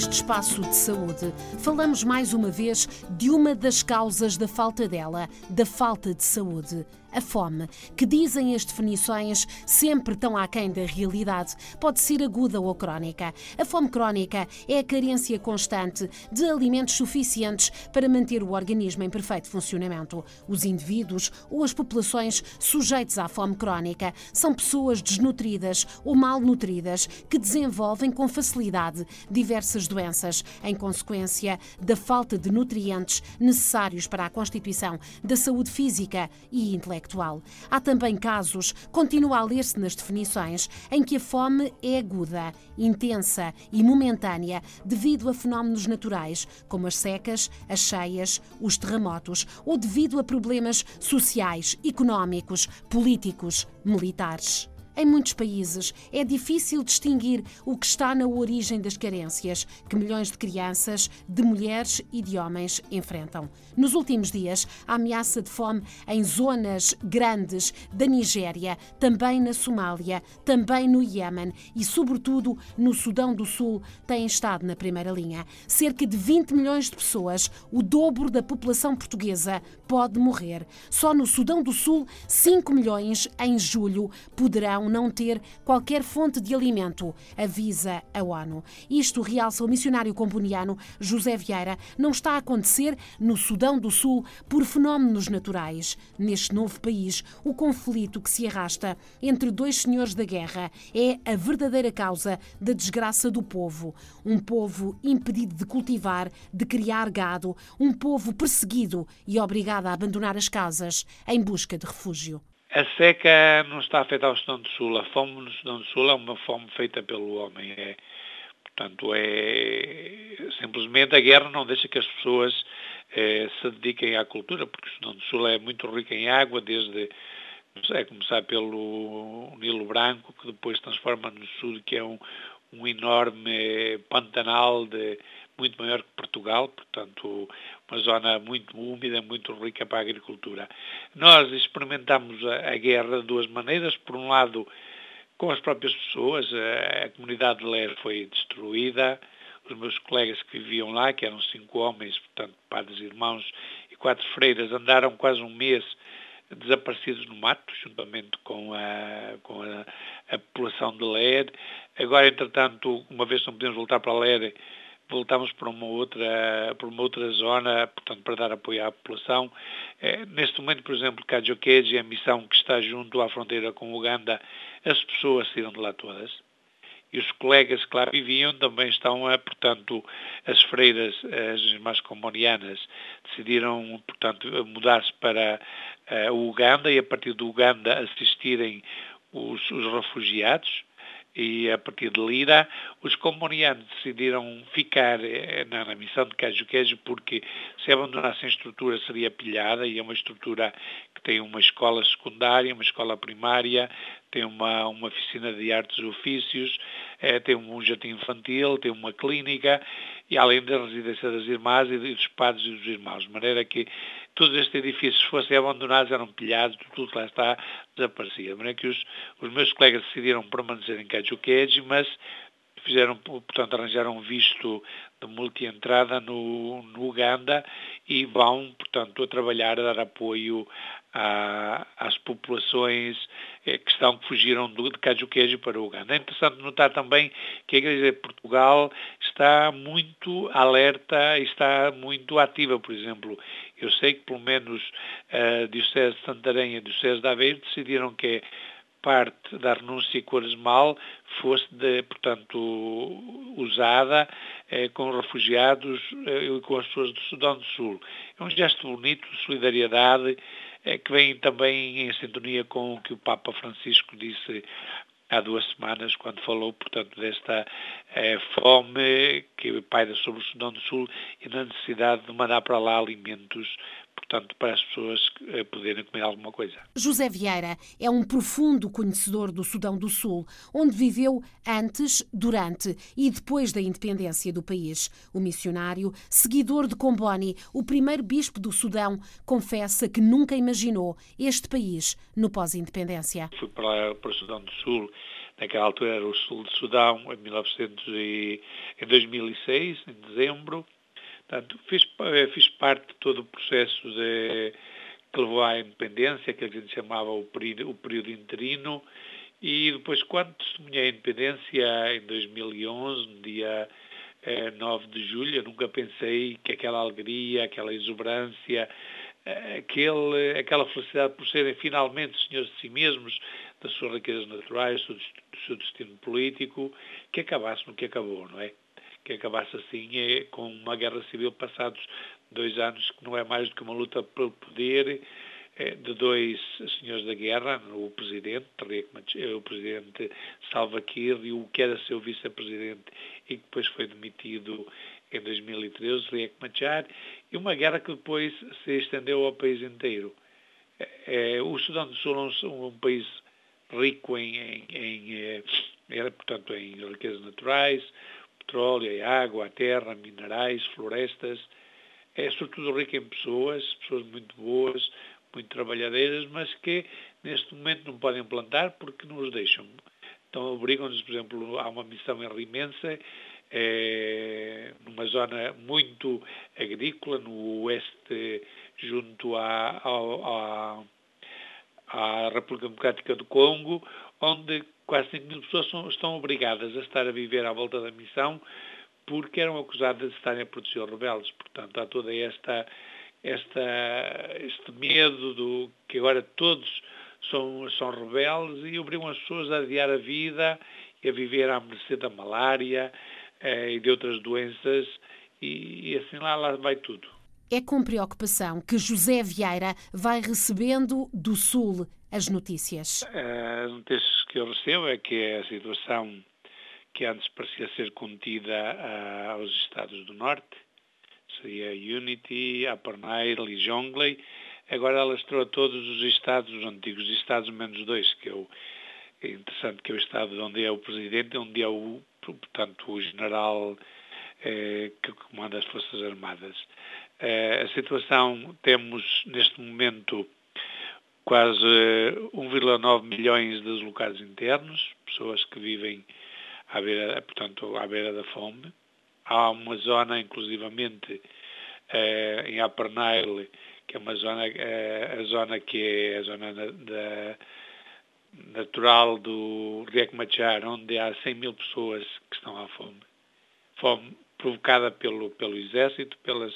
Neste espaço de saúde, falamos mais uma vez de uma das causas da falta dela, da falta de saúde a fome, que dizem as definições sempre tão aquém da realidade, pode ser aguda ou crónica. A fome crónica é a carência constante de alimentos suficientes para manter o organismo em perfeito funcionamento. Os indivíduos ou as populações sujeitos à fome crónica são pessoas desnutridas ou malnutridas que desenvolvem com facilidade diversas doenças em consequência da falta de nutrientes necessários para a constituição da saúde física e intelectual. Há também casos, continua a ler-se nas definições, em que a fome é aguda, intensa e momentânea devido a fenómenos naturais, como as secas, as cheias, os terremotos, ou devido a problemas sociais, económicos, políticos, militares. Em muitos países é difícil distinguir o que está na origem das carências que milhões de crianças, de mulheres e de homens enfrentam. Nos últimos dias, a ameaça de fome em zonas grandes da Nigéria, também na Somália, também no Iêmen e, sobretudo, no Sudão do Sul, tem estado na primeira linha. Cerca de 20 milhões de pessoas, o dobro da população portuguesa, pode morrer. Só no Sudão do Sul, 5 milhões em julho poderão não ter qualquer fonte de alimento, avisa a ONU. Isto, realça o missionário comboniano José Vieira, não está a acontecer no Sudão do Sul por fenómenos naturais. Neste novo país, o conflito que se arrasta entre dois senhores da guerra é a verdadeira causa da desgraça do povo. Um povo impedido de cultivar, de criar gado, um povo perseguido e obrigado a abandonar as casas em busca de refúgio. A seca não está afetar ao Sudão do Sul. A fome no Sudão do Sul é uma fome feita pelo homem. É, portanto, é simplesmente a guerra não deixa que as pessoas é, se dediquem à cultura, porque o Sudão do Sul é muito rico em água, desde é começar pelo Nilo Branco, que depois transforma no sul, que é um, um enorme pantanal de, muito maior que Portugal, portanto, uma zona muito úmida, muito rica para a agricultura. Nós experimentamos a, a guerra de duas maneiras. Por um lado, com as próprias pessoas, a, a comunidade de Ler foi destruída, os meus colegas que viviam lá, que eram cinco homens, portanto, padres, irmãos e quatro freiras, andaram quase um mês desaparecidos no mato, juntamente com a, com a, a população de Ler. Agora, entretanto, uma vez não podemos voltar para Ler, voltamos para uma outra, para uma outra zona, portanto, para dar apoio à população. É, neste momento, por exemplo, Kajokeji, a missão que está junto à fronteira com Uganda, as pessoas saíram de lá todas. E os colegas que lá viviam também estão, a, portanto, as freiras, as irmãs comonianas, decidiram, portanto, mudar-se para o Uganda e, a partir do Uganda, assistirem os, os refugiados e a partir de Lira, os comunianos decidiram ficar eh, na, na missão de Queijo porque se abandonassem a estrutura seria pilhada e é uma estrutura que tem uma escola secundária, uma escola primária, tem uma, uma oficina de artes e ofícios, é, tem um jardim infantil, tem uma clínica e além da residência das irmãs e dos padres e dos irmãos, de maneira que todos estes edifícios fossem abandonados, eram pilhados, tudo lá está, desaparecia. De maneira que os, os meus colegas decidiram permanecer em Kajukeji, mas fizeram, portanto, arranjaram um visto de multi-entrada no, no Uganda e vão, portanto, a trabalhar, a dar apoio à, às populações eh, que estão, que fugiram do, de Cajuquejo para o Uganda. É interessante notar também que a Igreja de Portugal está muito alerta e está muito ativa, por exemplo. Eu sei que pelo menos a Diocese de Santarém e a Diocese de Aveiro decidiram que parte da renúncia quaresmal fosse, de, portanto, usada eh, com refugiados eh, e com as pessoas do Sudão do Sul. É um gesto bonito de solidariedade eh, que vem também em sintonia com o que o Papa Francisco disse há duas semanas, quando falou, portanto, desta eh, fome que paira sobre o Sudão do Sul e na necessidade de mandar para lá alimentos portanto, para as pessoas eh, poderem comer alguma coisa. José Vieira é um profundo conhecedor do Sudão do Sul, onde viveu antes, durante e depois da independência do país. O missionário, seguidor de Comboni, o primeiro bispo do Sudão, confessa que nunca imaginou este país no pós-independência. Fui para, para o Sudão do Sul naquela altura era o sul de Sudão, em, 1900 e, em 2006, em dezembro, Portanto, fiz, eh, fiz parte de todo o processo de, que levou à independência, que a gente chamava o período, o período interino, e depois, quando testemunhei a independência, em 2011, no dia eh, 9 de julho, eu nunca pensei que aquela alegria, aquela exuberância, eh, aquele, aquela felicidade por serem finalmente senhores de si mesmos, das suas riquezas naturais, do, seu destino político, que acabasse no que acabou, não é? que acabasse assim é, com uma guerra civil passados dois anos, que não é mais do que uma luta pelo poder é, de dois senhores da guerra, o presidente, o presidente Salva Kiir e o que era seu vice-presidente e que depois foi demitido em 2013, Riek Machar, e uma guerra que depois se estendeu ao país inteiro. É, é o Sudão do Sul é um, um país rico em, em, em, em, é, portanto, em riquezas naturais, petróleo, água, terra, minerais, florestas. É sobretudo rica em pessoas, pessoas muito boas, muito trabalhadeiras, mas que neste momento não podem plantar porque não os deixam. Então obrigam-nos, por exemplo, a uma missão em Rimense, é, numa zona muito agrícola, no oeste, junto à, à República Democrática do Congo, onde quase 5 mil pessoas são, estão obrigadas a estar a viver à volta da missão porque eram acusadas de estarem a proteger rebeldes. Portanto, há toda esta, esta, este medo do que agora todos são, são rebeldes e obrigam as pessoas a adiar a vida e a viver à mercê da malária eh, e de outras doenças e, e assim lá, lá vai tudo. É com preocupação que José Vieira vai recebendo do Sul as notícias. As notícias que eu recebo é que é a situação que antes parecia ser contida uh, aos Estados do Norte, seria Unity, Nile e Jonglei, agora ela estou a todos os Estados, os antigos Estados menos dois, que é o é interessante que é o Estado onde é o Presidente, onde é o, portanto, o General eh, que comanda as Forças Armadas. Eh, a situação, temos neste momento quase 1,9 milhões de deslocados internos, pessoas que vivem à beira, portanto, à beira da fome. Há uma zona, inclusivamente, eh, em Upper Nile, que é uma zona, eh, a zona que é a zona da, natural do Riek Machar, onde há 100 mil pessoas que estão à fome. Fome provocada pelo, pelo exército, pelas,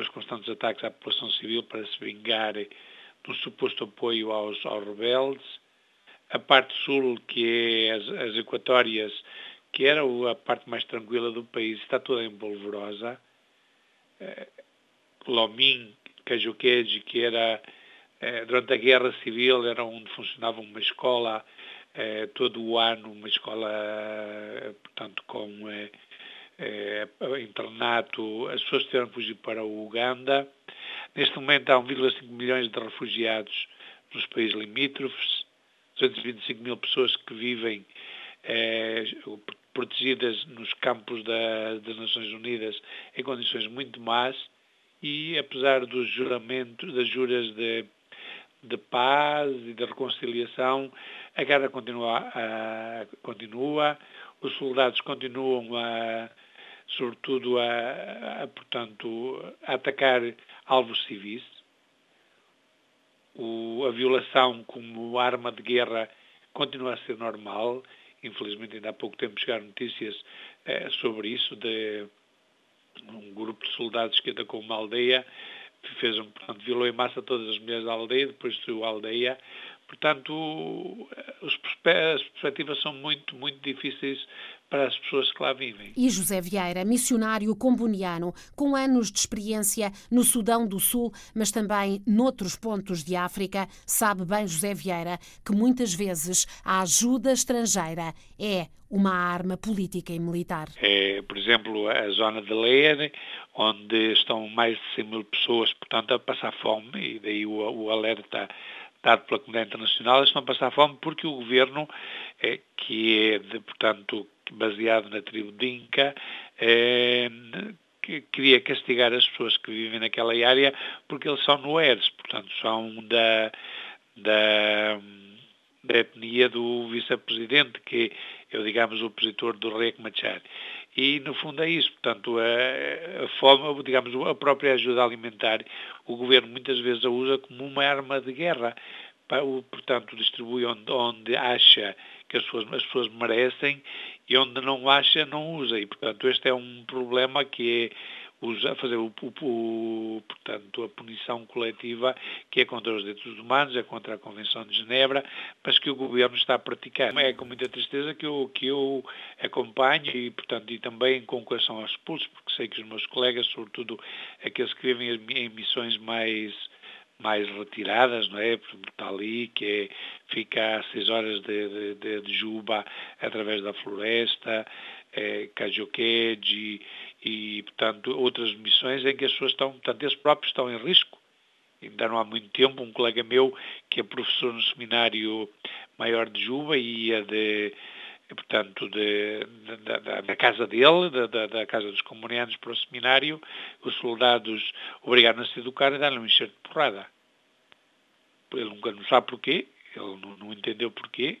pelos constantes ataques à população civil para se vingar do suposto apoio aos, aos rebeldes, a parte sul, que é as, as equatórias, que era a parte mais tranquila do país, está toda em polvorosa. Eh, Lomim, Cajuqueji, que era, eh, durante a Guerra Civil, era onde funcionava uma escola eh, todo o ano, uma escola, portanto, com internato. As pessoas que fugir para o Uganda. Neste momento há 1,5 milhões de refugiados nos países limítrofes, 225 mil pessoas que vivem eh, protegidas nos campos da, das Nações Unidas em condições muito más. E apesar dos juramentos, das juras de, de paz e de reconciliação, a guerra continua, a, continua. Os soldados continuam a sobretudo a, a, portanto, a atacar alvos civis. O, a violação como arma de guerra continua a ser normal. Infelizmente, ainda há pouco tempo chegaram notícias eh, sobre isso, de um grupo de soldados que atacou uma aldeia, fez um, portanto, violou em massa todas as mulheres da aldeia, depois destruiu a aldeia. Portanto, as perspectivas são muito, muito difíceis para as pessoas que lá vivem. E José Vieira, missionário comboniano, com anos de experiência no Sudão do Sul, mas também noutros pontos de África, sabe bem José Vieira que muitas vezes a ajuda estrangeira é uma arma política e militar. É, por exemplo, a zona de Leer, onde estão mais de 100 mil pessoas, portanto, a passar fome, e daí o, o alerta dado pela comunidade internacional, eles estão a passar fome porque o governo, é, que é, de, portanto, baseado na tribo Dinka, é, que queria castigar as pessoas que vivem naquela área porque eles são noeres, portanto, são da, da, da etnia do vice-presidente, que é, digamos, o opositor do Riek Machar. E, no fundo, é isso. Portanto, a, a fome, digamos, a própria ajuda alimentar, o governo muitas vezes a usa como uma arma de guerra. Portanto, distribui onde, onde acha que as pessoas, as pessoas merecem e onde não acha, não usa. E, portanto, este é um problema que é usa, fazer o, o, o, portanto, a punição coletiva que é contra os direitos humanos, é contra a Convenção de Genebra, mas que o governo está a praticar. É com muita tristeza que eu, que eu acompanho e, portanto, e também com coração aos pulsos, porque sei que os meus colegas, sobretudo aqueles que vivem em missões mais mais retiradas, não é? Está ali, que é, fica a seis horas de, de, de Juba através da floresta, é, Kajokeji e, portanto, outras missões em que as pessoas estão, portanto, eles próprios estão em risco. Ainda não há muito tempo, um colega meu, que é professor no seminário maior de Juba, ia de, portanto, de, de, da, da, casa dele, da, da, casa dos comunianos para o seminário, os soldados obrigaram-se a educar e dar-lhe um enxerto de porrada. Ele nunca não sabe porquê, ele não, não entendeu porquê,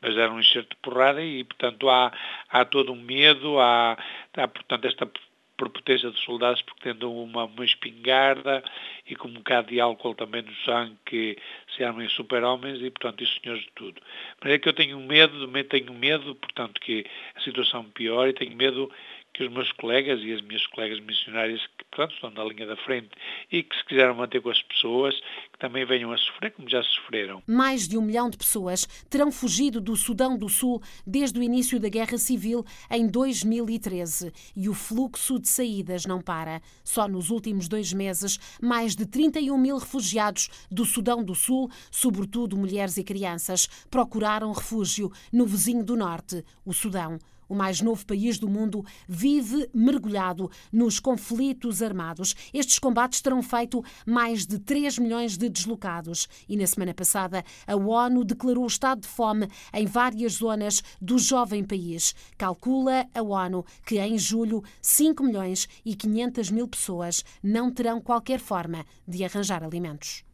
mas era um enxerto de porrada e, portanto, há, há todo um medo, há, há portanto, esta prepotência dos soldados porque tendo uma, uma espingarda e com um bocado de álcool também no sangue que se armam em super-homens e, portanto, isso senhores de tudo. Mas é que eu tenho medo, tenho medo, portanto, que a situação piore e tenho medo que os meus colegas e as minhas colegas missionárias que, portanto, estão na linha da frente e que se quiseram manter com as pessoas, que também venham a sofrer como já sofreram. Mais de um milhão de pessoas terão fugido do Sudão do Sul desde o início da Guerra Civil em 2013 e o fluxo de saídas não para. Só nos últimos dois meses, mais de 31 mil refugiados do Sudão do Sul, sobretudo mulheres e crianças, procuraram refúgio no vizinho do Norte, o Sudão o mais novo país do mundo, vive mergulhado nos conflitos armados. Estes combates terão feito mais de 3 milhões de deslocados. E na semana passada, a ONU declarou estado de fome em várias zonas do jovem país. Calcula a ONU que em julho 5 milhões e 500 mil pessoas não terão qualquer forma de arranjar alimentos.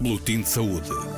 Boletim de Saúde.